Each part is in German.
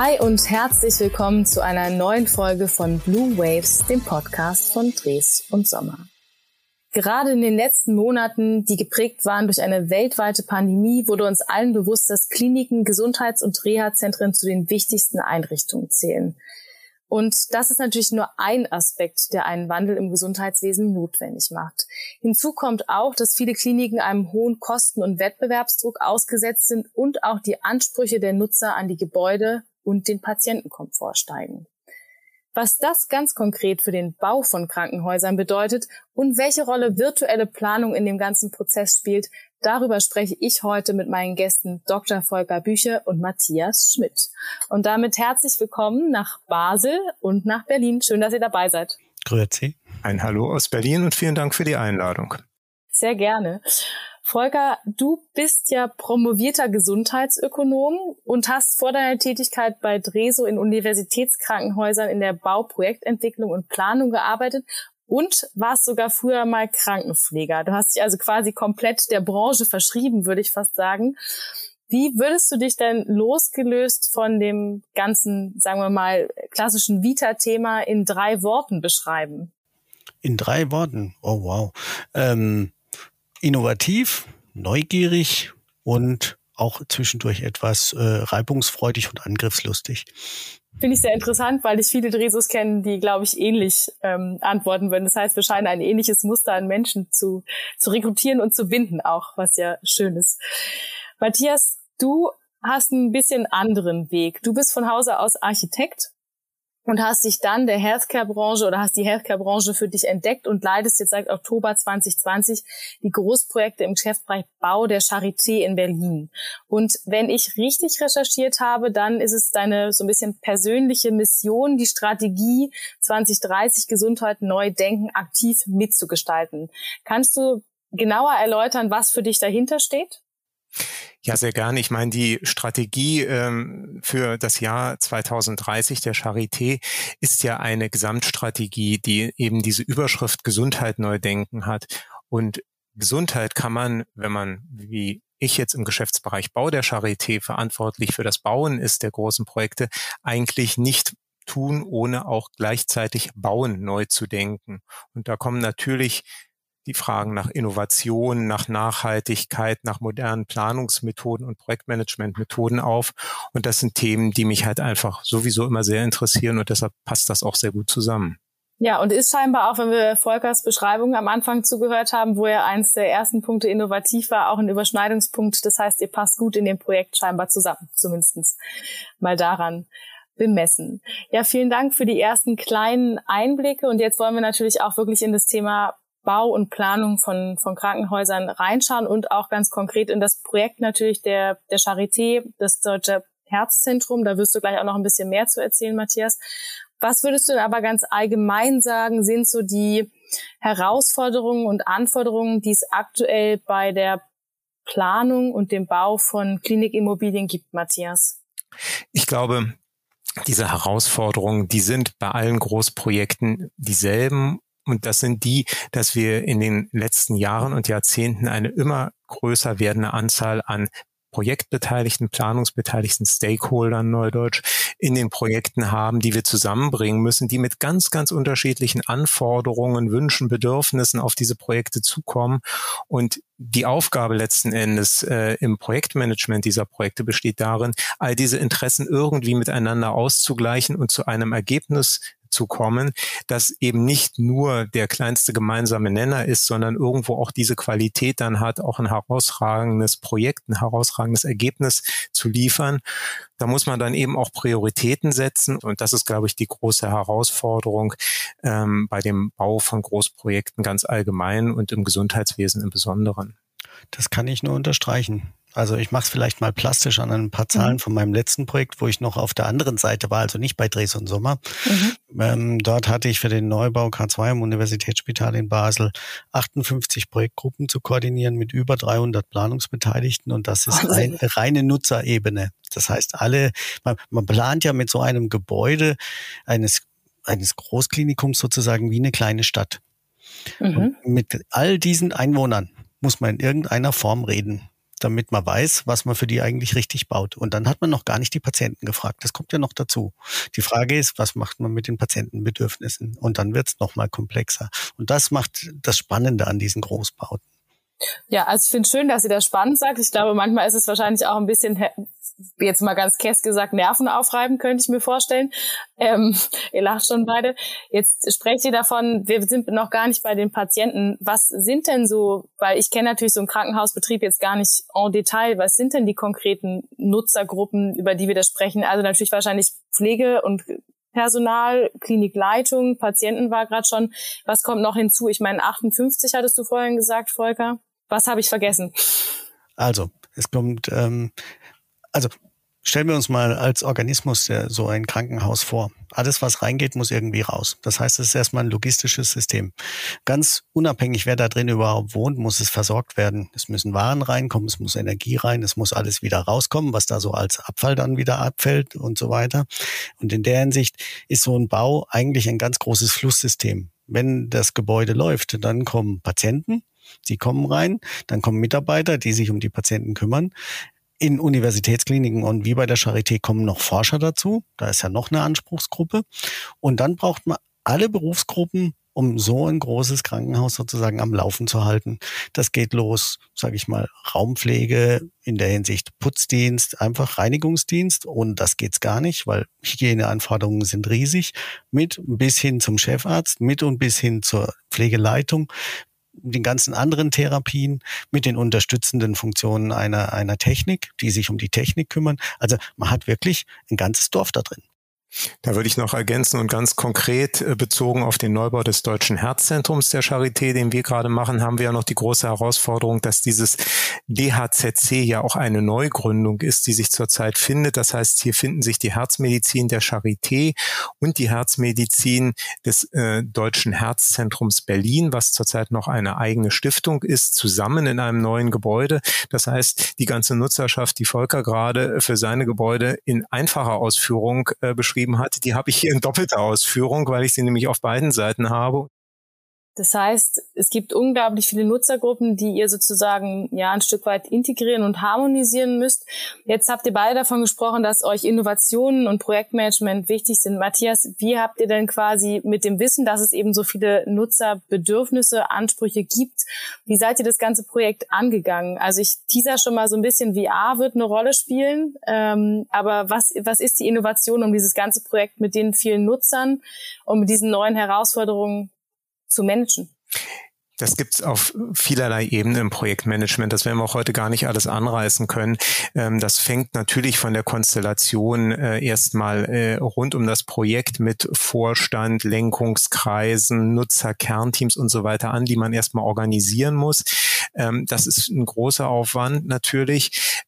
Hi und herzlich willkommen zu einer neuen Folge von Blue Waves, dem Podcast von Dres und Sommer. Gerade in den letzten Monaten, die geprägt waren durch eine weltweite Pandemie, wurde uns allen bewusst, dass Kliniken, Gesundheits- und Reha-Zentren zu den wichtigsten Einrichtungen zählen. Und das ist natürlich nur ein Aspekt, der einen Wandel im Gesundheitswesen notwendig macht. Hinzu kommt auch, dass viele Kliniken einem hohen Kosten- und Wettbewerbsdruck ausgesetzt sind und auch die Ansprüche der Nutzer an die Gebäude und den Patientenkomfort steigen. Was das ganz konkret für den Bau von Krankenhäusern bedeutet und welche Rolle virtuelle Planung in dem ganzen Prozess spielt, darüber spreche ich heute mit meinen Gästen Dr. Volker Bücher und Matthias Schmidt. Und damit herzlich willkommen nach Basel und nach Berlin. Schön, dass ihr dabei seid. Grüezi. Ein Hallo aus Berlin und vielen Dank für die Einladung. Sehr gerne. Volker, du bist ja promovierter Gesundheitsökonom und hast vor deiner Tätigkeit bei Dreso in Universitätskrankenhäusern in der Bauprojektentwicklung und Planung gearbeitet und warst sogar früher mal Krankenpfleger. Du hast dich also quasi komplett der Branche verschrieben, würde ich fast sagen. Wie würdest du dich denn losgelöst von dem ganzen, sagen wir mal, klassischen Vita-Thema in drei Worten beschreiben? In drei Worten? Oh wow. Ähm innovativ, neugierig und auch zwischendurch etwas äh, reibungsfreudig und angriffslustig. Finde ich sehr interessant, weil ich viele Dresus kenne, die, glaube ich, ähnlich ähm, antworten würden. Das heißt, wir scheinen ein ähnliches Muster an Menschen zu, zu rekrutieren und zu binden auch, was ja schön ist. Matthias, du hast ein bisschen anderen Weg. Du bist von Hause aus Architekt und hast dich dann der Healthcare-Branche oder hast die Healthcare-Branche für dich entdeckt und leidest jetzt seit Oktober 2020 die Großprojekte im Geschäftsbereich Bau der Charité in Berlin. Und wenn ich richtig recherchiert habe, dann ist es deine so ein bisschen persönliche Mission, die Strategie 2030 Gesundheit neu denken aktiv mitzugestalten. Kannst du genauer erläutern, was für dich dahinter steht? Ja, sehr gerne. Ich meine, die Strategie ähm, für das Jahr 2030 der Charité ist ja eine Gesamtstrategie, die eben diese Überschrift Gesundheit neu denken hat. Und Gesundheit kann man, wenn man wie ich jetzt im Geschäftsbereich Bau der Charité verantwortlich für das Bauen ist der großen Projekte, eigentlich nicht tun, ohne auch gleichzeitig Bauen neu zu denken. Und da kommen natürlich die Fragen nach Innovation, nach Nachhaltigkeit, nach modernen Planungsmethoden und Projektmanagementmethoden auf. Und das sind Themen, die mich halt einfach sowieso immer sehr interessieren und deshalb passt das auch sehr gut zusammen. Ja, und ist scheinbar auch, wenn wir Volkers Beschreibung am Anfang zugehört haben, wo er eins der ersten Punkte innovativ war, auch ein Überschneidungspunkt. Das heißt, ihr passt gut in dem Projekt scheinbar zusammen, zumindestens mal daran bemessen. Ja, vielen Dank für die ersten kleinen Einblicke. Und jetzt wollen wir natürlich auch wirklich in das Thema Bau und Planung von, von Krankenhäusern reinschauen und auch ganz konkret in das Projekt natürlich der, der Charité, das Deutsche Herzzentrum. Da wirst du gleich auch noch ein bisschen mehr zu erzählen, Matthias. Was würdest du denn aber ganz allgemein sagen, sind so die Herausforderungen und Anforderungen, die es aktuell bei der Planung und dem Bau von Klinikimmobilien gibt, Matthias? Ich glaube, diese Herausforderungen, die sind bei allen Großprojekten dieselben und das sind die, dass wir in den letzten Jahren und Jahrzehnten eine immer größer werdende Anzahl an Projektbeteiligten, Planungsbeteiligten, Stakeholdern, Neudeutsch, in den Projekten haben, die wir zusammenbringen müssen, die mit ganz, ganz unterschiedlichen Anforderungen, Wünschen, Bedürfnissen auf diese Projekte zukommen. Und die Aufgabe letzten Endes äh, im Projektmanagement dieser Projekte besteht darin, all diese Interessen irgendwie miteinander auszugleichen und zu einem Ergebnis zu kommen, das eben nicht nur der kleinste gemeinsame Nenner ist, sondern irgendwo auch diese Qualität dann hat, auch ein herausragendes Projekt, ein herausragendes Ergebnis zu liefern. Da muss man dann eben auch Prioritäten setzen und das ist, glaube ich, die große Herausforderung ähm, bei dem Bau von Großprojekten ganz allgemein und im Gesundheitswesen im Besonderen. Das kann ich nur unterstreichen. Also ich mache es vielleicht mal plastisch an ein paar Zahlen mhm. von meinem letzten Projekt, wo ich noch auf der anderen Seite war, also nicht bei Dres und Sommer. Mhm. Ähm, dort hatte ich für den Neubau K2 im Universitätsspital in Basel 58 Projektgruppen zu koordinieren mit über 300 Planungsbeteiligten und das ist eine reine Nutzerebene. Das heißt, alle, man, man plant ja mit so einem Gebäude eines eines Großklinikums sozusagen wie eine kleine Stadt. Mhm. Mit all diesen Einwohnern muss man in irgendeiner Form reden. Damit man weiß, was man für die eigentlich richtig baut. Und dann hat man noch gar nicht die Patienten gefragt. Das kommt ja noch dazu. Die Frage ist, was macht man mit den Patientenbedürfnissen? Und dann wird es nochmal komplexer. Und das macht das Spannende an diesen Großbauten. Ja, also ich finde schön, dass ihr das spannend sagt. Ich glaube, manchmal ist es wahrscheinlich auch ein bisschen, jetzt mal ganz kess gesagt, Nerven aufreiben, könnte ich mir vorstellen. Ähm, ihr lacht schon beide. Jetzt sprecht ihr davon, wir sind noch gar nicht bei den Patienten. Was sind denn so, weil ich kenne natürlich so einen Krankenhausbetrieb jetzt gar nicht en Detail, was sind denn die konkreten Nutzergruppen, über die wir da sprechen? Also natürlich wahrscheinlich Pflege und Personal, Klinikleitung, Patienten war gerade schon. Was kommt noch hinzu? Ich meine, 58 hattest du vorhin gesagt, Volker. Was habe ich vergessen? Also, es kommt, ähm, also stellen wir uns mal als Organismus so ein Krankenhaus vor. Alles, was reingeht, muss irgendwie raus. Das heißt, es ist erstmal ein logistisches System. Ganz unabhängig, wer da drin überhaupt wohnt, muss es versorgt werden. Es müssen Waren reinkommen, es muss Energie rein, es muss alles wieder rauskommen, was da so als Abfall dann wieder abfällt und so weiter. Und in der Hinsicht ist so ein Bau eigentlich ein ganz großes Flusssystem. Wenn das Gebäude läuft, dann kommen Patienten, die kommen rein, dann kommen Mitarbeiter, die sich um die Patienten kümmern. In Universitätskliniken und wie bei der Charité kommen noch Forscher dazu. Da ist ja noch eine Anspruchsgruppe. Und dann braucht man alle Berufsgruppen, um so ein großes Krankenhaus sozusagen am Laufen zu halten. Das geht los, sage ich mal, Raumpflege in der Hinsicht Putzdienst, einfach Reinigungsdienst und das geht's gar nicht, weil Hygieneanforderungen sind riesig, mit bis hin zum Chefarzt, mit und bis hin zur Pflegeleitung, den ganzen anderen Therapien mit den unterstützenden Funktionen einer, einer Technik, die sich um die Technik kümmern. Also man hat wirklich ein ganzes Dorf da drin. Da würde ich noch ergänzen und ganz konkret äh, bezogen auf den Neubau des Deutschen Herzzentrums der Charité, den wir gerade machen, haben wir ja noch die große Herausforderung, dass dieses DHZC ja auch eine Neugründung ist, die sich zurzeit findet. Das heißt, hier finden sich die Herzmedizin der Charité und die Herzmedizin des äh, Deutschen Herzzentrums Berlin, was zurzeit noch eine eigene Stiftung ist, zusammen in einem neuen Gebäude. Das heißt, die ganze Nutzerschaft, die Volker gerade für seine Gebäude in einfacher Ausführung äh, beschrieben geschrieben hat, die habe ich hier in doppelter Ausführung, weil ich sie nämlich auf beiden Seiten habe. Das heißt, es gibt unglaublich viele Nutzergruppen, die ihr sozusagen ja ein Stück weit integrieren und harmonisieren müsst. Jetzt habt ihr beide davon gesprochen, dass euch Innovationen und Projektmanagement wichtig sind. Matthias, wie habt ihr denn quasi mit dem Wissen, dass es eben so viele Nutzerbedürfnisse, Ansprüche gibt, wie seid ihr das ganze Projekt angegangen? Also ich teaser schon mal so ein bisschen, VR wird eine Rolle spielen, ähm, aber was, was ist die Innovation, um dieses ganze Projekt mit den vielen Nutzern und mit diesen neuen Herausforderungen zu managen? Das gibt's auf vielerlei Ebenen im Projektmanagement. Das werden wir auch heute gar nicht alles anreißen können. Ähm, das fängt natürlich von der Konstellation äh, erstmal äh, rund um das Projekt mit Vorstand, Lenkungskreisen, Nutzer, Kernteams und so weiter an, die man erstmal organisieren muss. Ähm, das ist ein großer Aufwand natürlich.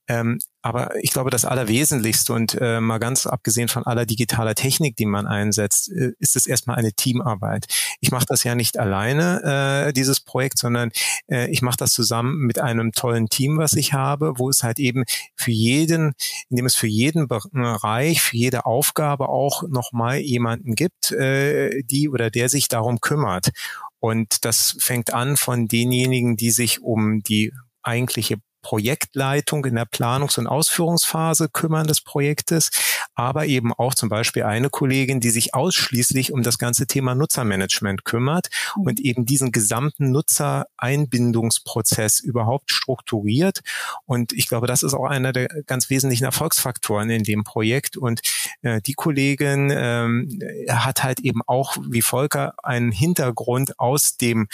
Aber ich glaube, das Allerwesentlichste und äh, mal ganz abgesehen von aller digitaler Technik, die man einsetzt, äh, ist es erstmal eine Teamarbeit. Ich mache das ja nicht alleine, äh, dieses Projekt, sondern äh, ich mache das zusammen mit einem tollen Team, was ich habe, wo es halt eben für jeden, indem es für jeden Bereich, für jede Aufgabe auch nochmal jemanden gibt, äh, die oder der sich darum kümmert. Und das fängt an von denjenigen, die sich um die eigentliche Projektleitung in der Planungs- und Ausführungsphase kümmern des Projektes, aber eben auch zum Beispiel eine Kollegin, die sich ausschließlich um das ganze Thema Nutzermanagement kümmert mhm. und eben diesen gesamten Nutzereinbindungsprozess überhaupt strukturiert. Und ich glaube, das ist auch einer der ganz wesentlichen Erfolgsfaktoren in dem Projekt. Und äh, die Kollegin ähm, hat halt eben auch, wie Volker, einen Hintergrund aus dem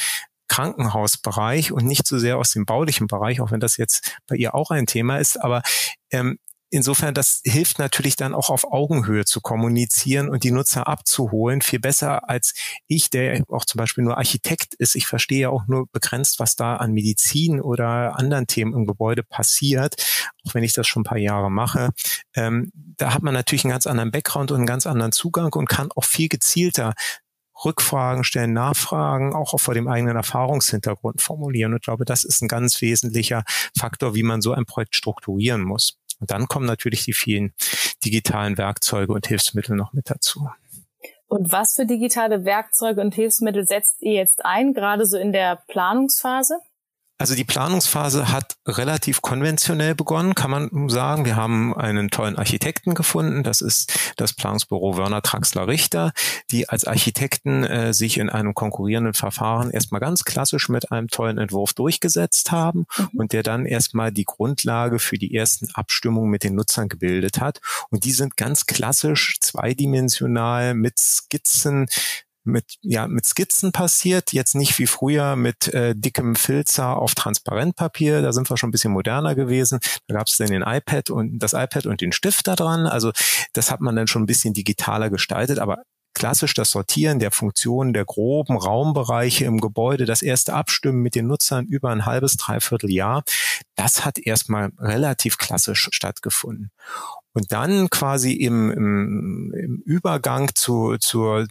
Krankenhausbereich und nicht so sehr aus dem baulichen Bereich, auch wenn das jetzt bei ihr auch ein Thema ist. Aber ähm, insofern, das hilft natürlich dann auch auf Augenhöhe zu kommunizieren und die Nutzer abzuholen, viel besser als ich, der auch zum Beispiel nur Architekt ist. Ich verstehe ja auch nur begrenzt, was da an Medizin oder anderen Themen im Gebäude passiert, auch wenn ich das schon ein paar Jahre mache. Ähm, da hat man natürlich einen ganz anderen Background und einen ganz anderen Zugang und kann auch viel gezielter Rückfragen stellen, Nachfragen, auch vor dem eigenen Erfahrungshintergrund formulieren. Und ich glaube, das ist ein ganz wesentlicher Faktor, wie man so ein Projekt strukturieren muss. Und dann kommen natürlich die vielen digitalen Werkzeuge und Hilfsmittel noch mit dazu. Und was für digitale Werkzeuge und Hilfsmittel setzt ihr jetzt ein, gerade so in der Planungsphase? Also die Planungsphase hat relativ konventionell begonnen, kann man sagen. Wir haben einen tollen Architekten gefunden. Das ist das Planungsbüro Werner Traxler Richter, die als Architekten äh, sich in einem konkurrierenden Verfahren erstmal ganz klassisch mit einem tollen Entwurf durchgesetzt haben mhm. und der dann erstmal die Grundlage für die ersten Abstimmungen mit den Nutzern gebildet hat. Und die sind ganz klassisch zweidimensional mit Skizzen mit, ja, mit Skizzen passiert, jetzt nicht wie früher mit äh, dickem Filzer auf Transparentpapier, da sind wir schon ein bisschen moderner gewesen. Da gab es dann den iPad und das iPad und den Stift da dran. Also das hat man dann schon ein bisschen digitaler gestaltet, aber klassisch das Sortieren der Funktionen der groben Raumbereiche im Gebäude, das erste Abstimmen mit den Nutzern über ein halbes, dreiviertel Jahr, das hat erstmal relativ klassisch stattgefunden. Und dann quasi im, im, im Übergang zu, zur,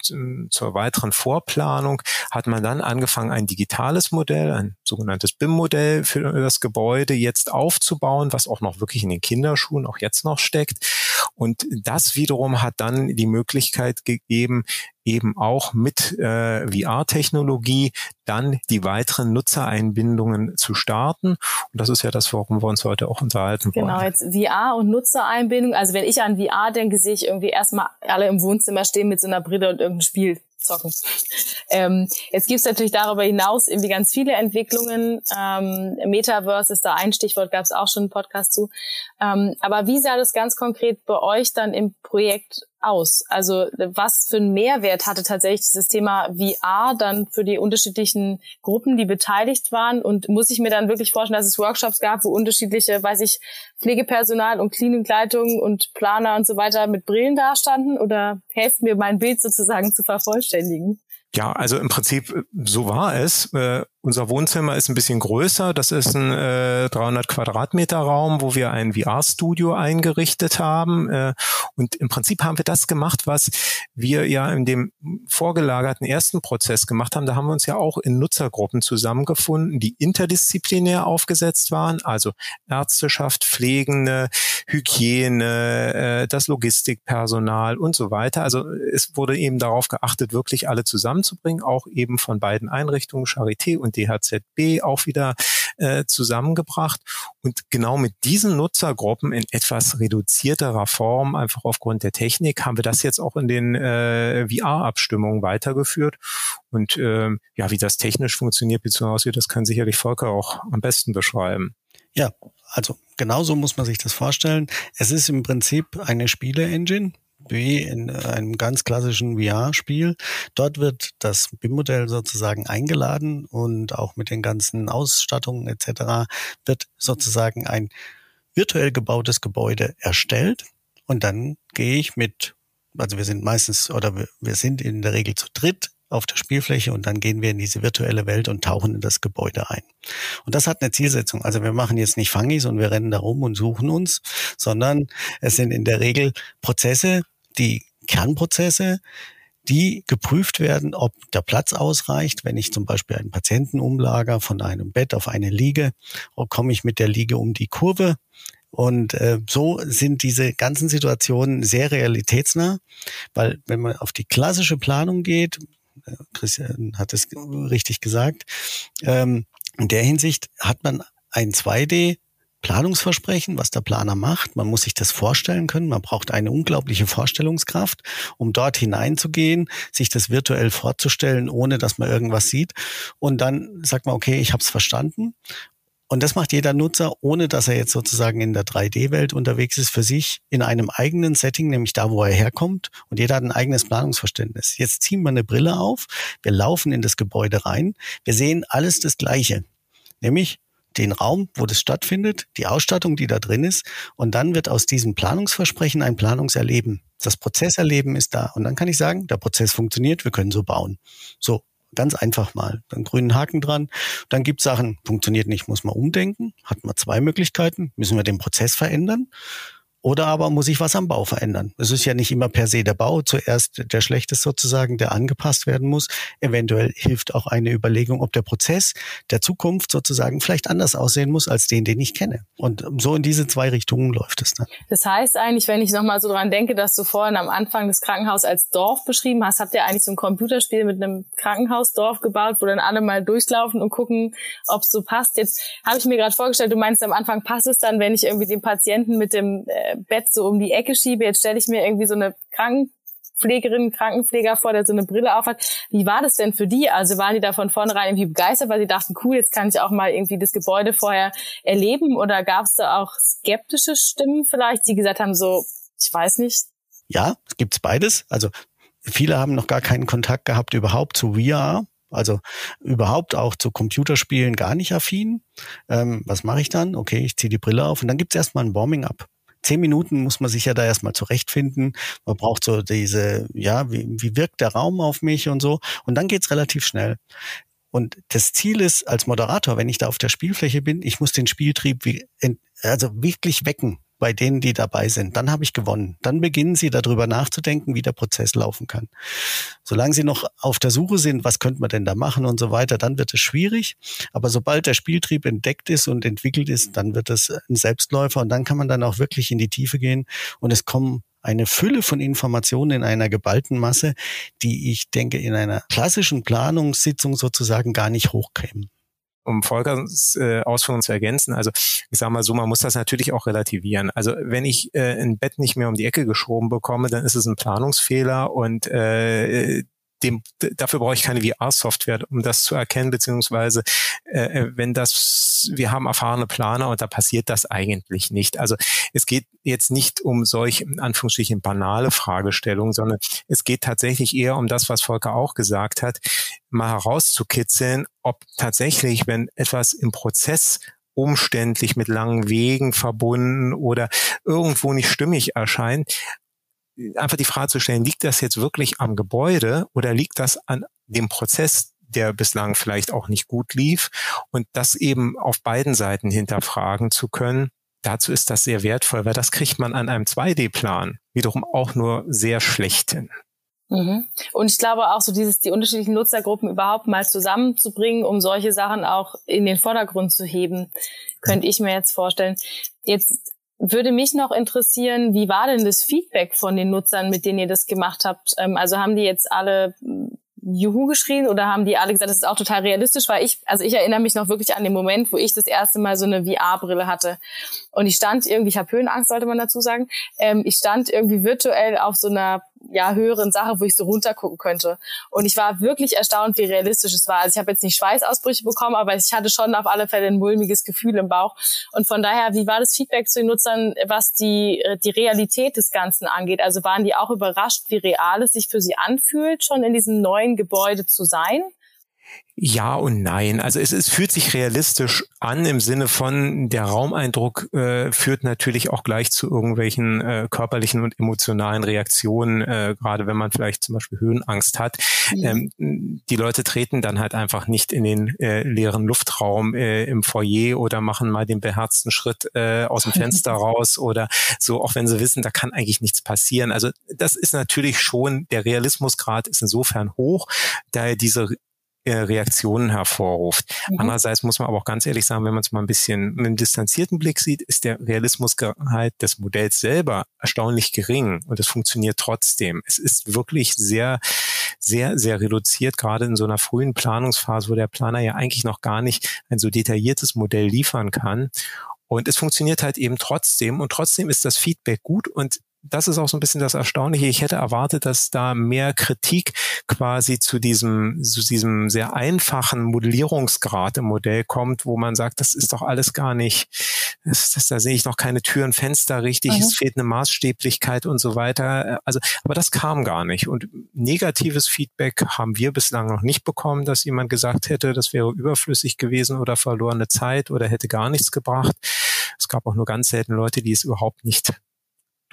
zur weiteren Vorplanung hat man dann angefangen, ein digitales Modell, ein sogenanntes BIM-Modell für das Gebäude jetzt aufzubauen, was auch noch wirklich in den Kinderschuhen auch jetzt noch steckt. Und das wiederum hat dann die Möglichkeit gegeben, eben auch mit äh, VR-Technologie dann die weiteren Nutzereinbindungen zu starten. Und das ist ja das, worum wir uns heute auch unterhalten wollen. Genau, jetzt VR und Nutzereinbindung. Also wenn ich an VR denke, sehe ich irgendwie erstmal alle im Wohnzimmer stehen mit so einer Brille und irgendein Spiel zocken. Ähm, jetzt gibt es natürlich darüber hinaus irgendwie ganz viele Entwicklungen. Ähm, Metaverse ist da ein Stichwort, gab es auch schon einen Podcast zu. Ähm, aber wie sah das ganz konkret bei euch dann im Projekt aus? Also was für einen Mehrwert hatte tatsächlich dieses Thema VR dann für die unterschiedlichen Gruppen, die beteiligt waren? Und muss ich mir dann wirklich vorstellen, dass es Workshops gab, wo unterschiedliche, weiß ich, Pflegepersonal und Klinikleitung und Planer und so weiter mit Brillen dastanden? Oder helft mir, mein Bild sozusagen zu vervollständigen? Ja, also im Prinzip so war es. Äh, unser Wohnzimmer ist ein bisschen größer. Das ist ein äh, 300 Quadratmeter Raum, wo wir ein VR-Studio eingerichtet haben. Äh, und im Prinzip haben wir das gemacht, was wir ja in dem vorgelagerten ersten Prozess gemacht haben. Da haben wir uns ja auch in Nutzergruppen zusammengefunden, die interdisziplinär aufgesetzt waren, also Ärzteschaft, Pflegende, Hygiene, äh, das Logistikpersonal und so weiter. Also es wurde eben darauf geachtet, wirklich alle zusammenzubringen, auch eben von beiden Einrichtungen, Charité und DHZB auch wieder äh, zusammengebracht. Und genau mit diesen Nutzergruppen in etwas reduzierterer Form, einfach aufgrund der Technik, haben wir das jetzt auch in den äh, VR-Abstimmungen weitergeführt. Und äh, ja, wie das technisch funktioniert, beziehungsweise das kann sicherlich Volker auch am besten beschreiben. Ja, also genauso muss man sich das vorstellen. Es ist im Prinzip eine Spiele-Engine, wie in einem ganz klassischen VR-Spiel. Dort wird das BIM-Modell sozusagen eingeladen und auch mit den ganzen Ausstattungen etc. wird sozusagen ein virtuell gebautes Gebäude erstellt und dann gehe ich mit, also wir sind meistens oder wir sind in der Regel zu dritt auf der Spielfläche und dann gehen wir in diese virtuelle Welt und tauchen in das Gebäude ein. Und das hat eine Zielsetzung. Also wir machen jetzt nicht Fangis und wir rennen da rum und suchen uns, sondern es sind in der Regel Prozesse, die Kernprozesse, die geprüft werden, ob der Platz ausreicht. Wenn ich zum Beispiel einen Patienten umlager von einem Bett auf eine Liege, komme ich mit der Liege um die Kurve. Und äh, so sind diese ganzen Situationen sehr realitätsnah, weil wenn man auf die klassische Planung geht, äh, Christian hat es richtig gesagt, ähm, in der Hinsicht hat man ein 2D Planungsversprechen, was der Planer macht. Man muss sich das vorstellen können. Man braucht eine unglaubliche Vorstellungskraft, um dort hineinzugehen, sich das virtuell vorzustellen, ohne dass man irgendwas sieht. Und dann sagt man, okay, ich habe es verstanden. Und das macht jeder Nutzer, ohne dass er jetzt sozusagen in der 3D-Welt unterwegs ist, für sich in einem eigenen Setting, nämlich da, wo er herkommt. Und jeder hat ein eigenes Planungsverständnis. Jetzt ziehen wir eine Brille auf, wir laufen in das Gebäude rein, wir sehen alles das Gleiche. Nämlich den Raum, wo das stattfindet, die Ausstattung, die da drin ist. Und dann wird aus diesem Planungsversprechen ein Planungserleben. Das Prozesserleben ist da. Und dann kann ich sagen, der Prozess funktioniert, wir können so bauen. So, ganz einfach mal. Dann grünen Haken dran. Dann gibt Sachen, funktioniert nicht, muss man umdenken. Hat man zwei Möglichkeiten. Müssen wir den Prozess verändern? Oder aber muss ich was am Bau verändern? Es ist ja nicht immer per se der Bau zuerst der schlechteste sozusagen, der angepasst werden muss. Eventuell hilft auch eine Überlegung, ob der Prozess der Zukunft sozusagen vielleicht anders aussehen muss als den, den ich kenne. Und so in diese zwei Richtungen läuft es dann. Das heißt eigentlich, wenn ich nochmal so dran denke, dass du vorhin am Anfang das Krankenhaus als Dorf beschrieben hast, habt ihr eigentlich so ein Computerspiel mit einem Krankenhausdorf gebaut, wo dann alle mal durchlaufen und gucken, ob es so passt. Jetzt habe ich mir gerade vorgestellt, du meinst am Anfang passt es dann, wenn ich irgendwie den Patienten mit dem äh, Bett so um die Ecke schiebe. Jetzt stelle ich mir irgendwie so eine Krankenpflegerin, Krankenpfleger vor, der so eine Brille aufhat. Wie war das denn für die? Also waren die da von vornherein irgendwie begeistert, weil sie dachten, cool, jetzt kann ich auch mal irgendwie das Gebäude vorher erleben? Oder gab es da auch skeptische Stimmen vielleicht, die gesagt haben, so, ich weiß nicht? Ja, es gibt's beides. Also viele haben noch gar keinen Kontakt gehabt überhaupt zu VR. Also überhaupt auch zu Computerspielen gar nicht affin. Ähm, was mache ich dann? Okay, ich ziehe die Brille auf und dann gibt's erstmal ein Warming-up. Zehn Minuten muss man sich ja da erstmal zurechtfinden. Man braucht so diese, ja, wie, wie wirkt der Raum auf mich und so. Und dann geht's relativ schnell. Und das Ziel ist als Moderator, wenn ich da auf der Spielfläche bin, ich muss den Spieltrieb wie, also wirklich wecken bei denen, die dabei sind. Dann habe ich gewonnen. Dann beginnen sie darüber nachzudenken, wie der Prozess laufen kann. Solange sie noch auf der Suche sind, was könnte man denn da machen und so weiter, dann wird es schwierig. Aber sobald der Spieltrieb entdeckt ist und entwickelt ist, dann wird es ein Selbstläufer und dann kann man dann auch wirklich in die Tiefe gehen und es kommen eine Fülle von Informationen in einer geballten Masse, die ich denke in einer klassischen Planungssitzung sozusagen gar nicht hochkämen um Volkers äh, Ausführungen zu ergänzen, also ich sage mal so, man muss das natürlich auch relativieren. Also wenn ich äh, ein Bett nicht mehr um die Ecke geschoben bekomme, dann ist es ein Planungsfehler und äh, dem, dafür brauche ich keine VR-Software, um das zu erkennen, beziehungsweise äh, wenn das, wir haben erfahrene Planer und da passiert das eigentlich nicht. Also es geht jetzt nicht um solch, in Anführungsstrichen, banale Fragestellungen, sondern es geht tatsächlich eher um das, was Volker auch gesagt hat, mal herauszukitzeln, ob tatsächlich, wenn etwas im Prozess umständlich mit langen Wegen verbunden oder irgendwo nicht stimmig erscheint, einfach die Frage zu stellen, liegt das jetzt wirklich am Gebäude oder liegt das an dem Prozess, der bislang vielleicht auch nicht gut lief und das eben auf beiden Seiten hinterfragen zu können. Dazu ist das sehr wertvoll, weil das kriegt man an einem 2D-Plan wiederum auch nur sehr schlecht hin. Mhm. Und ich glaube auch so dieses, die unterschiedlichen Nutzergruppen überhaupt mal zusammenzubringen, um solche Sachen auch in den Vordergrund zu heben, könnte ich mir jetzt vorstellen. Jetzt würde mich noch interessieren, wie war denn das Feedback von den Nutzern, mit denen ihr das gemacht habt? Ähm, also haben die jetzt alle hm, Juhu geschrien oder haben die alle gesagt, das ist auch total realistisch, weil ich, also ich erinnere mich noch wirklich an den Moment, wo ich das erste Mal so eine VR-Brille hatte. Und ich stand irgendwie, ich habe Höhenangst, sollte man dazu sagen, ähm, ich stand irgendwie virtuell auf so einer ja, höheren Sache, wo ich so runtergucken könnte. Und ich war wirklich erstaunt, wie realistisch es war. Also ich habe jetzt nicht Schweißausbrüche bekommen, aber ich hatte schon auf alle Fälle ein mulmiges Gefühl im Bauch. Und von daher, wie war das Feedback zu den Nutzern, was die, die Realität des Ganzen angeht? Also waren die auch überrascht, wie real es sich für sie anfühlt, schon in diesem neuen Gebäude zu sein? Ja und nein. Also es, es fühlt sich realistisch an im Sinne von, der Raumeindruck äh, führt natürlich auch gleich zu irgendwelchen äh, körperlichen und emotionalen Reaktionen, äh, gerade wenn man vielleicht zum Beispiel Höhenangst hat. Ja. Ähm, die Leute treten dann halt einfach nicht in den äh, leeren Luftraum äh, im Foyer oder machen mal den beherzten Schritt äh, aus dem Fenster raus oder so, auch wenn sie wissen, da kann eigentlich nichts passieren. Also das ist natürlich schon, der Realismusgrad ist insofern hoch, da diese äh, Reaktionen hervorruft. Mhm. Andererseits muss man aber auch ganz ehrlich sagen, wenn man es mal ein bisschen mit einem distanzierten Blick sieht, ist der Realismusgehalt des Modells selber erstaunlich gering und es funktioniert trotzdem. Es ist wirklich sehr, sehr, sehr reduziert, gerade in so einer frühen Planungsphase, wo der Planer ja eigentlich noch gar nicht ein so detailliertes Modell liefern kann. Und es funktioniert halt eben trotzdem und trotzdem ist das Feedback gut und das ist auch so ein bisschen das Erstaunliche. Ich hätte erwartet, dass da mehr Kritik quasi zu diesem, zu diesem sehr einfachen Modellierungsgrad im Modell kommt, wo man sagt, das ist doch alles gar nicht, das, das, da sehe ich noch keine Türen, Fenster richtig, mhm. es fehlt eine Maßstäblichkeit und so weiter. Also, aber das kam gar nicht. Und negatives Feedback haben wir bislang noch nicht bekommen, dass jemand gesagt hätte, das wäre überflüssig gewesen oder verlorene Zeit oder hätte gar nichts gebracht. Es gab auch nur ganz selten Leute, die es überhaupt nicht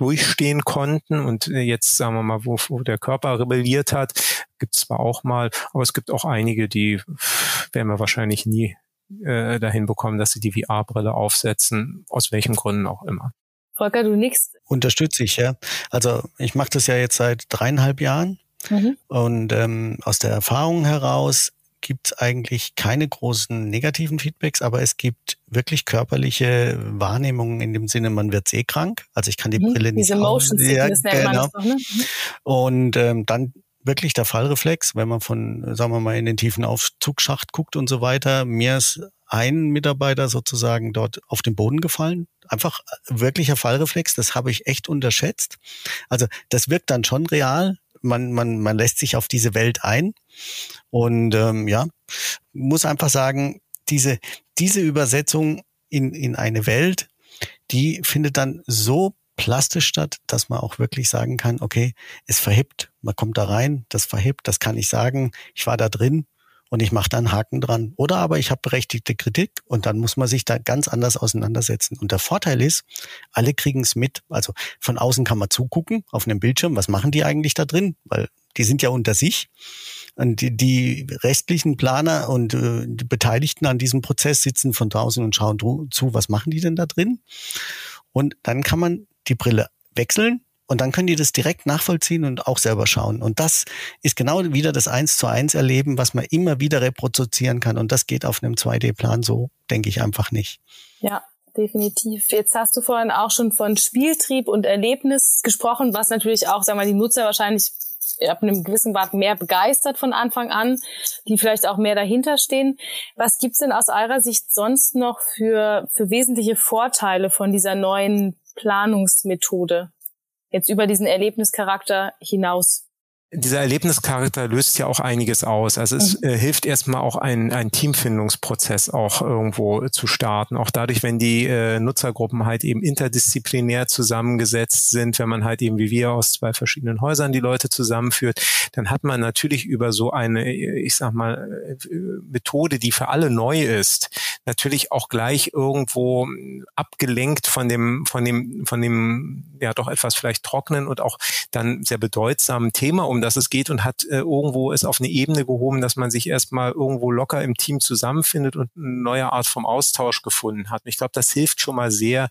durchstehen konnten und äh, jetzt sagen wir mal, wo, wo der Körper rebelliert hat, gibt es zwar auch mal, aber es gibt auch einige, die werden wir wahrscheinlich nie äh, dahin bekommen, dass sie die VR-Brille aufsetzen, aus welchen Gründen auch immer. Volker, du nix. Unterstütze ich, ja. Also ich mache das ja jetzt seit dreieinhalb Jahren mhm. und ähm, aus der Erfahrung heraus gibt es eigentlich keine großen negativen Feedbacks, aber es gibt wirklich körperliche Wahrnehmungen in dem Sinne, man wird seekrank. Also ich kann die mhm, Brille nicht Diese Motion Sickness ja, genau. Ne? Mhm. Und ähm, dann wirklich der Fallreflex, wenn man von, sagen wir mal, in den tiefen Aufzugsschacht guckt und so weiter. Mir ist ein Mitarbeiter sozusagen dort auf den Boden gefallen. Einfach wirklicher Fallreflex, das habe ich echt unterschätzt. Also das wirkt dann schon real. Man, man, man lässt sich auf diese Welt ein. Und ähm, ja, muss einfach sagen, diese, diese Übersetzung in, in eine Welt, die findet dann so plastisch statt, dass man auch wirklich sagen kann, okay, es verhebt, man kommt da rein, das verhebt, das kann ich sagen, ich war da drin und ich mache da einen Haken dran. Oder aber ich habe berechtigte Kritik und dann muss man sich da ganz anders auseinandersetzen. Und der Vorteil ist, alle kriegen es mit. Also von außen kann man zugucken auf einem Bildschirm, was machen die eigentlich da drin? Weil die sind ja unter sich. Und die, die restlichen Planer und äh, die Beteiligten an diesem Prozess sitzen von draußen und schauen zu, was machen die denn da drin? Und dann kann man die Brille wechseln und dann können die das direkt nachvollziehen und auch selber schauen. Und das ist genau wieder das Eins zu eins Erleben, was man immer wieder reproduzieren kann. Und das geht auf einem 2D-Plan so, denke ich einfach nicht. Ja, definitiv. Jetzt hast du vorhin auch schon von Spieltrieb und Erlebnis gesprochen, was natürlich auch, sagen wir, die Nutzer wahrscheinlich ab einem gewissen Grad mehr begeistert von Anfang an, die vielleicht auch mehr dahinter stehen. Was gibt's denn aus eurer Sicht sonst noch für, für wesentliche Vorteile von dieser neuen Planungsmethode jetzt über diesen Erlebnischarakter hinaus? Dieser Erlebnischarakter löst ja auch einiges aus. Also es mhm. äh, hilft erstmal auch ein, ein Teamfindungsprozess auch irgendwo zu starten. Auch dadurch, wenn die äh, Nutzergruppen halt eben interdisziplinär zusammengesetzt sind, wenn man halt eben wie wir aus zwei verschiedenen Häusern die Leute zusammenführt, dann hat man natürlich über so eine, ich sag mal, äh, Methode, die für alle neu ist, natürlich auch gleich irgendwo abgelenkt von dem, von dem, von dem, ja doch etwas vielleicht trockenen und auch dann sehr bedeutsamen Thema, um das es geht und hat äh, irgendwo es auf eine Ebene gehoben, dass man sich erstmal irgendwo locker im Team zusammenfindet und eine neue Art vom Austausch gefunden hat. Und ich glaube, das hilft schon mal sehr,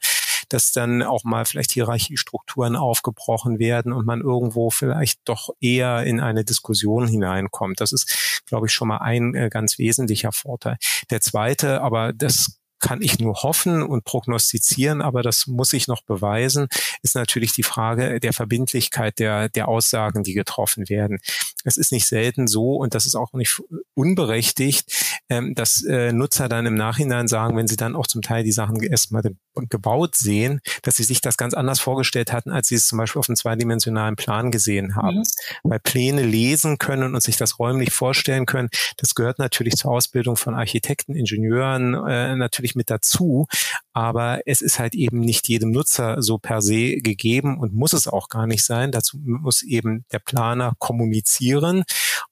dass dann auch mal vielleicht Hierarchiestrukturen aufgebrochen werden und man irgendwo vielleicht doch eher in eine Diskussion hineinkommt. Das ist, glaube ich, schon mal ein äh, ganz wesentlicher Vorteil. Der zweite, aber das kann ich nur hoffen und prognostizieren, aber das muss ich noch beweisen, ist natürlich die Frage der Verbindlichkeit der, der Aussagen, die getroffen werden. Es ist nicht selten so und das ist auch nicht unberechtigt, ähm, dass äh, Nutzer dann im Nachhinein sagen, wenn sie dann auch zum Teil die Sachen erstmal gebaut sehen, dass sie sich das ganz anders vorgestellt hatten, als sie es zum Beispiel auf einem zweidimensionalen Plan gesehen haben. Mhm. Weil Pläne lesen können und sich das räumlich vorstellen können, das gehört natürlich zur Ausbildung von Architekten, Ingenieuren äh, natürlich mit dazu. Aber es ist halt eben nicht jedem Nutzer so per se gegeben und muss es auch gar nicht sein. Dazu muss eben der Planer kommunizieren.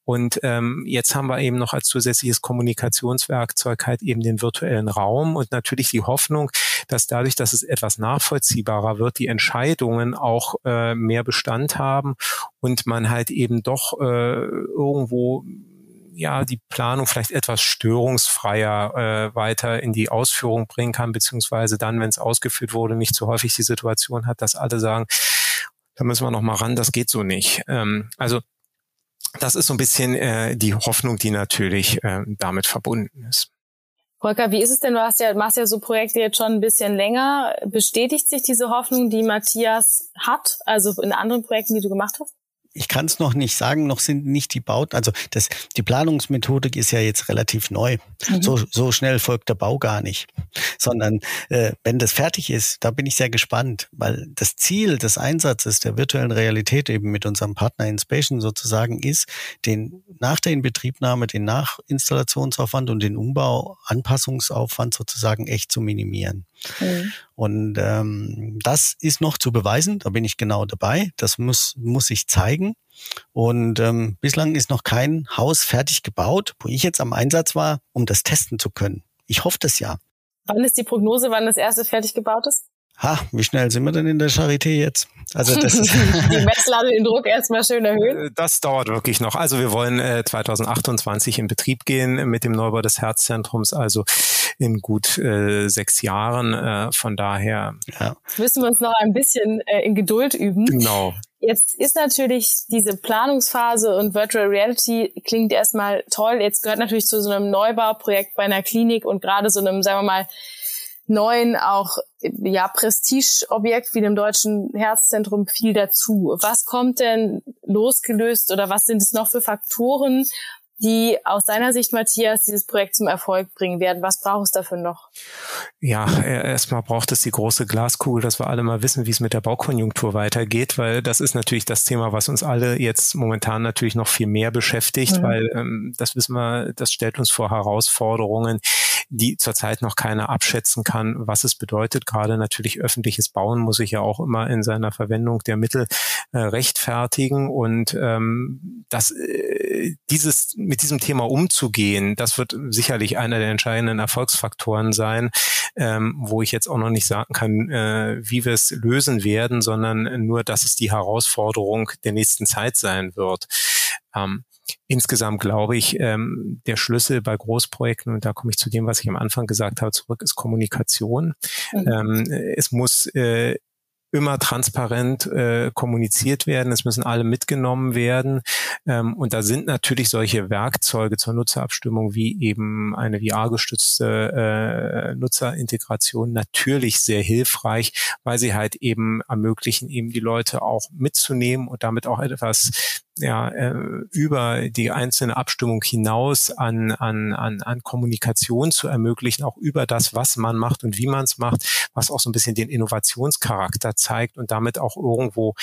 Und ähm, jetzt haben wir eben noch als zusätzliches Kommunikationswerkzeug halt eben den virtuellen Raum und natürlich die Hoffnung, dass dadurch, dass es etwas nachvollziehbarer wird, die Entscheidungen auch äh, mehr Bestand haben und man halt eben doch äh, irgendwo ja die Planung vielleicht etwas störungsfreier äh, weiter in die Ausführung bringen kann, beziehungsweise dann, wenn es ausgeführt wurde, nicht so häufig die Situation hat, dass alle sagen, da müssen wir noch mal ran, das geht so nicht. Ähm, also das ist so ein bisschen äh, die Hoffnung, die natürlich äh, damit verbunden ist. Volker, wie ist es denn? Du hast ja, machst ja so Projekte jetzt schon ein bisschen länger. Bestätigt sich diese Hoffnung, die Matthias hat, also in anderen Projekten, die du gemacht hast? Ich kann es noch nicht sagen, noch sind nicht die Bauten, also das, die Planungsmethodik ist ja jetzt relativ neu. Mhm. So, so schnell folgt der Bau gar nicht. Sondern äh, wenn das fertig ist, da bin ich sehr gespannt, weil das Ziel des Einsatzes der virtuellen Realität eben mit unserem Partner Inspation sozusagen ist, den nach der Inbetriebnahme, den Nachinstallationsaufwand und den Umbau, Anpassungsaufwand sozusagen echt zu minimieren. Mhm. Und ähm, das ist noch zu beweisen, da bin ich genau dabei. Das muss, muss ich zeigen. Und ähm, bislang ist noch kein Haus fertig gebaut, wo ich jetzt am Einsatz war, um das testen zu können. Ich hoffe das ja. Wann ist die Prognose, wann das erste fertig gebaut ist? Ha, wie schnell sind wir denn in der Charité jetzt? Also das ist die Messlatte den Druck erstmal schön erhöhen. Äh, das dauert wirklich noch. Also wir wollen äh, 2028 in Betrieb gehen mit dem Neubau des Herzzentrums, also in gut äh, sechs Jahren. Äh, von daher ja. müssen wir uns noch ein bisschen äh, in Geduld üben. Genau. Jetzt ist natürlich diese Planungsphase und Virtual Reality klingt erstmal toll. Jetzt gehört natürlich zu so einem Neubauprojekt bei einer Klinik und gerade so einem, sagen wir mal, neuen auch ja Prestigeobjekt wie dem Deutschen Herzzentrum viel dazu. Was kommt denn losgelöst oder was sind es noch für Faktoren, die aus seiner Sicht, Matthias, dieses Projekt zum Erfolg bringen werden? Was braucht es dafür noch? Ja, erstmal braucht es die große Glaskugel, dass wir alle mal wissen, wie es mit der Baukonjunktur weitergeht, weil das ist natürlich das Thema, was uns alle jetzt momentan natürlich noch viel mehr beschäftigt, mhm. weil ähm, das wissen wir, das stellt uns vor Herausforderungen, die zurzeit noch keiner abschätzen kann, was es bedeutet. Gerade natürlich öffentliches Bauen muss sich ja auch immer in seiner Verwendung der Mittel äh, rechtfertigen und ähm, das, äh, dieses, mit diesem Thema umzugehen, das wird sicherlich einer der entscheidenden Erfolgsfaktoren sein, ähm, wo ich jetzt auch noch nicht sagen kann, äh, wie wir es lösen werden, sondern nur, dass es die Herausforderung der nächsten Zeit sein wird. Ähm, insgesamt glaube ich, ähm, der Schlüssel bei Großprojekten, und da komme ich zu dem, was ich am Anfang gesagt habe, zurück, ist Kommunikation. Mhm. Ähm, es muss äh, immer transparent äh, kommuniziert werden. Es müssen alle mitgenommen werden. Ähm, und da sind natürlich solche Werkzeuge zur Nutzerabstimmung wie eben eine VR-gestützte äh, Nutzerintegration natürlich sehr hilfreich, weil sie halt eben ermöglichen, eben die Leute auch mitzunehmen und damit auch etwas ja, äh, über die einzelne Abstimmung hinaus an, an, an, an Kommunikation zu ermöglichen, auch über das, was man macht und wie man es macht, was auch so ein bisschen den Innovationscharakter zeigt und damit auch irgendwo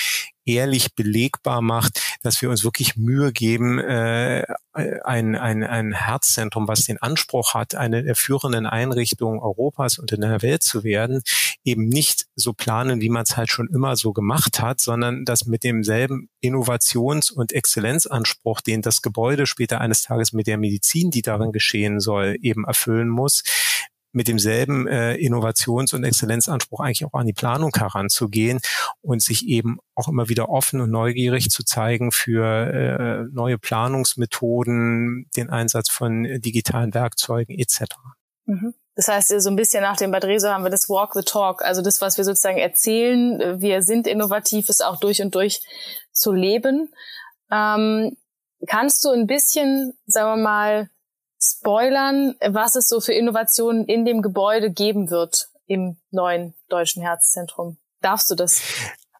ehrlich belegbar macht, dass wir uns wirklich Mühe geben, äh, ein, ein, ein Herzzentrum, was den Anspruch hat, eine der führenden Einrichtungen Europas und in der Welt zu werden, eben nicht so planen, wie man es halt schon immer so gemacht hat, sondern das mit demselben Innovations- und Exzellenzanspruch, den das Gebäude später eines Tages mit der Medizin, die darin geschehen soll, eben erfüllen muss, mit demselben äh, Innovations- und Exzellenzanspruch eigentlich auch an die Planung heranzugehen und sich eben auch immer wieder offen und neugierig zu zeigen für äh, neue Planungsmethoden, den Einsatz von digitalen Werkzeugen etc. Mhm. Das heißt, so ein bisschen nach dem Bad Reso haben wir das Walk the Talk, also das, was wir sozusagen erzählen, wir sind innovativ, ist auch durch und durch zu leben. Ähm, kannst du ein bisschen, sagen wir mal, spoilern, was es so für Innovationen in dem Gebäude geben wird im neuen Deutschen Herzzentrum. Darfst du das?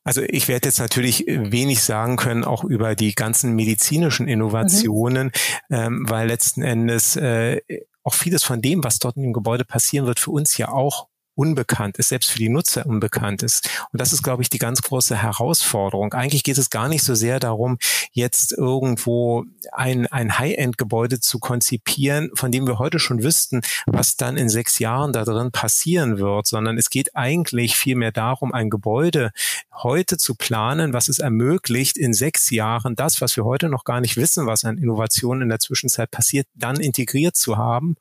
Also ich werde jetzt natürlich wenig sagen können, auch über die ganzen medizinischen Innovationen, mhm. ähm, weil letzten Endes äh, auch vieles von dem, was dort in dem Gebäude passieren wird, für uns ja auch unbekannt ist, selbst für die Nutzer unbekannt ist. Und das ist, glaube ich, die ganz große Herausforderung. Eigentlich geht es gar nicht so sehr darum, jetzt irgendwo ein, ein High-End-Gebäude zu konzipieren, von dem wir heute schon wüssten, was dann in sechs Jahren da drin passieren wird, sondern es geht eigentlich vielmehr darum, ein Gebäude heute zu planen, was es ermöglicht, in sechs Jahren das, was wir heute noch gar nicht wissen, was an Innovationen in der Zwischenzeit passiert, dann integriert zu haben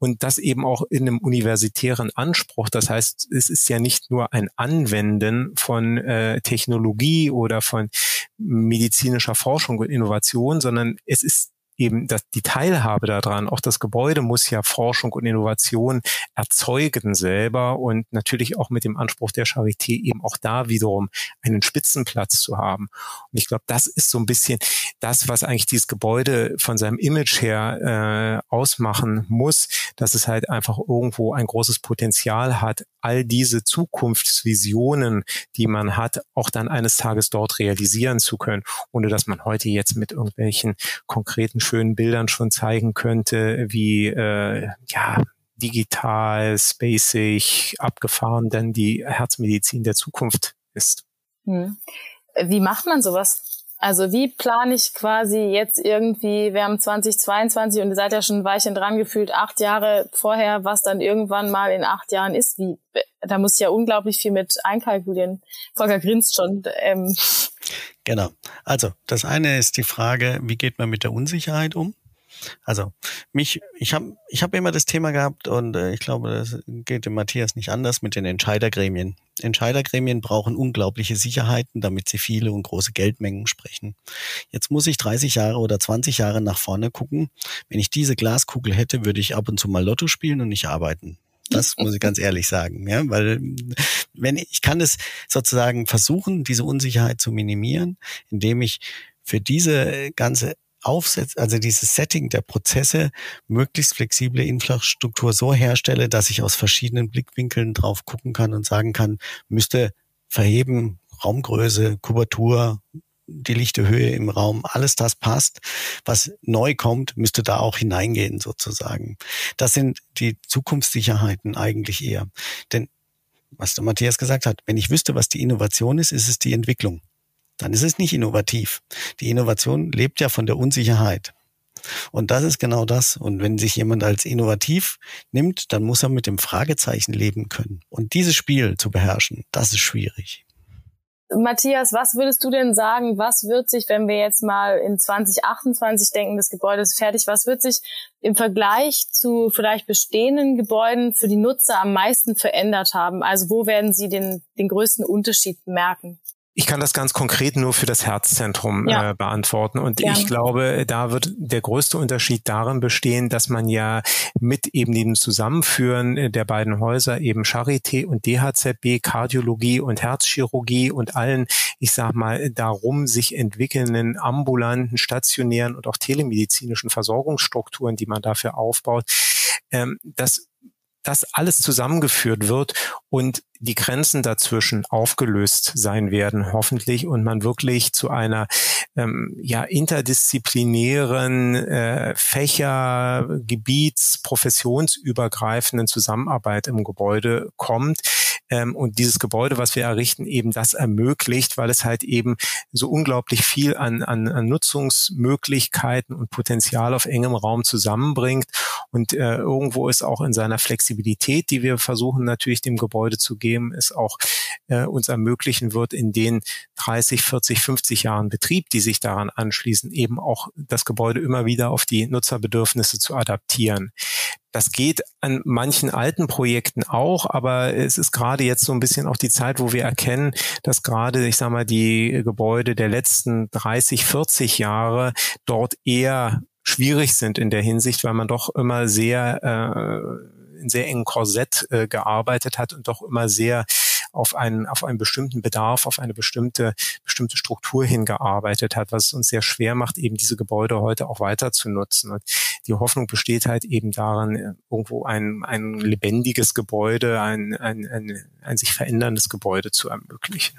und das eben auch in einem universitären Anspruch. Das heißt, es ist ja nicht nur ein Anwenden von äh, Technologie oder von medizinischer Forschung und Innovation, sondern es ist eben das, die Teilhabe daran, auch das Gebäude muss ja Forschung und Innovation erzeugen selber und natürlich auch mit dem Anspruch der Charité eben auch da wiederum einen Spitzenplatz zu haben. Und ich glaube, das ist so ein bisschen das, was eigentlich dieses Gebäude von seinem Image her äh, ausmachen muss, dass es halt einfach irgendwo ein großes Potenzial hat, all diese Zukunftsvisionen, die man hat, auch dann eines Tages dort realisieren zu können, ohne dass man heute jetzt mit irgendwelchen konkreten schönen Bildern schon zeigen könnte, wie äh, ja digital, spacig, abgefahren denn die Herzmedizin der Zukunft ist. Hm. Wie macht man sowas? Also wie plane ich quasi jetzt irgendwie, wir haben 2022 und ihr seid ja schon ein Weilchen dran gefühlt, acht Jahre vorher, was dann irgendwann mal in acht Jahren ist. Wie, da muss ich ja unglaublich viel mit einkalkulieren. Volker grinst schon. Ähm. Genau. Also das eine ist die Frage, wie geht man mit der Unsicherheit um? Also mich, ich habe ich hab immer das Thema gehabt und äh, ich glaube, das geht dem Matthias nicht anders mit den Entscheidergremien. Entscheidergremien brauchen unglaubliche Sicherheiten, damit sie viele und große Geldmengen sprechen. Jetzt muss ich 30 Jahre oder 20 Jahre nach vorne gucken. Wenn ich diese Glaskugel hätte, würde ich ab und zu mal Lotto spielen und nicht arbeiten. Das muss ich ganz ehrlich sagen, ja, weil wenn ich kann es sozusagen versuchen, diese Unsicherheit zu minimieren, indem ich für diese ganze Aufsetz, also dieses Setting der Prozesse, möglichst flexible Infrastruktur so herstelle, dass ich aus verschiedenen Blickwinkeln drauf gucken kann und sagen kann, müsste verheben, Raumgröße, Kubatur, die lichte Höhe im Raum, alles das passt. Was neu kommt, müsste da auch hineingehen sozusagen. Das sind die Zukunftssicherheiten eigentlich eher. Denn was der Matthias gesagt hat, wenn ich wüsste, was die Innovation ist, ist es die Entwicklung. Dann ist es nicht innovativ. Die Innovation lebt ja von der Unsicherheit. Und das ist genau das. Und wenn sich jemand als innovativ nimmt, dann muss er mit dem Fragezeichen leben können. Und dieses Spiel zu beherrschen, das ist schwierig. Matthias, was würdest du denn sagen, was wird sich, wenn wir jetzt mal in 2028 denken, das Gebäude ist fertig, was wird sich im Vergleich zu vielleicht bestehenden Gebäuden für die Nutzer am meisten verändert haben? Also wo werden sie den, den größten Unterschied merken? Ich kann das ganz konkret nur für das Herzzentrum ja. äh, beantworten. Und Gerne. ich glaube, da wird der größte Unterschied darin bestehen, dass man ja mit eben dem Zusammenführen der beiden Häuser eben Charité und DHZB, Kardiologie und Herzchirurgie und allen, ich sag mal, darum sich entwickelnden ambulanten, stationären und auch telemedizinischen Versorgungsstrukturen, die man dafür aufbaut, ähm, das das alles zusammengeführt wird und die Grenzen dazwischen aufgelöst sein werden, hoffentlich, und man wirklich zu einer ähm, ja interdisziplinären äh, Fächer, Gebiets, professionsübergreifenden Zusammenarbeit im Gebäude kommt. Ähm, und dieses Gebäude, was wir errichten, eben das ermöglicht, weil es halt eben so unglaublich viel an, an, an Nutzungsmöglichkeiten und Potenzial auf engem Raum zusammenbringt. Und äh, irgendwo ist auch in seiner Flexibilität, die wir versuchen natürlich dem Gebäude zu geben, es auch äh, uns ermöglichen wird, in den 30, 40, 50 Jahren Betrieb, die sich daran anschließen, eben auch das Gebäude immer wieder auf die Nutzerbedürfnisse zu adaptieren. Das geht an manchen alten Projekten auch, aber es ist gerade jetzt so ein bisschen auch die Zeit, wo wir erkennen, dass gerade, ich sage mal, die Gebäude der letzten 30, 40 Jahre dort eher schwierig sind in der Hinsicht, weil man doch immer sehr äh, in sehr engen Korsett äh, gearbeitet hat und doch immer sehr auf einen, auf einen bestimmten Bedarf, auf eine bestimmte, bestimmte Struktur hingearbeitet hat, was es uns sehr schwer macht, eben diese Gebäude heute auch weiter zu nutzen. Und die Hoffnung besteht halt eben daran, äh, irgendwo ein, ein lebendiges Gebäude, ein, ein, ein, ein sich veränderndes Gebäude zu ermöglichen.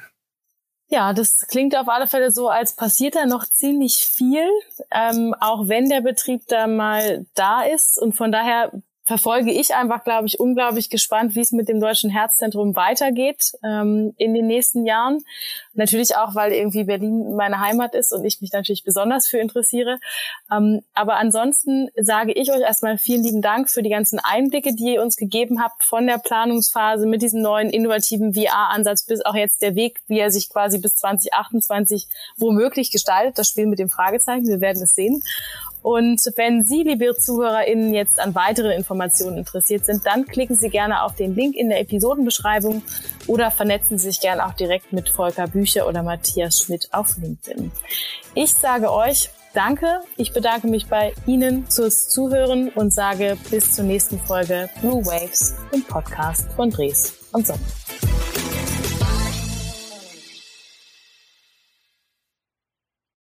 Ja, das klingt auf alle Fälle so, als passiert da noch ziemlich viel, ähm, auch wenn der Betrieb da mal da ist. Und von daher verfolge ich einfach, glaube ich, unglaublich gespannt, wie es mit dem Deutschen Herzzentrum weitergeht ähm, in den nächsten Jahren. Natürlich auch, weil irgendwie Berlin meine Heimat ist und ich mich natürlich besonders für interessiere. Ähm, aber ansonsten sage ich euch erstmal vielen lieben Dank für die ganzen Einblicke, die ihr uns gegeben habt von der Planungsphase mit diesem neuen innovativen VR-Ansatz bis auch jetzt der Weg, wie er sich quasi bis 2028 womöglich gestaltet. Das Spiel mit dem Fragezeichen, wir werden es sehen. Und wenn Sie, liebe ZuhörerInnen, jetzt an weiteren Informationen interessiert sind, dann klicken Sie gerne auf den Link in der Episodenbeschreibung oder vernetzen Sie sich gerne auch direkt mit Volker Bücher oder Matthias Schmidt auf LinkedIn. Ich sage euch Danke. Ich bedanke mich bei Ihnen fürs Zuhören und sage bis zur nächsten Folge Blue Waves im Podcast von Dres und Sommer.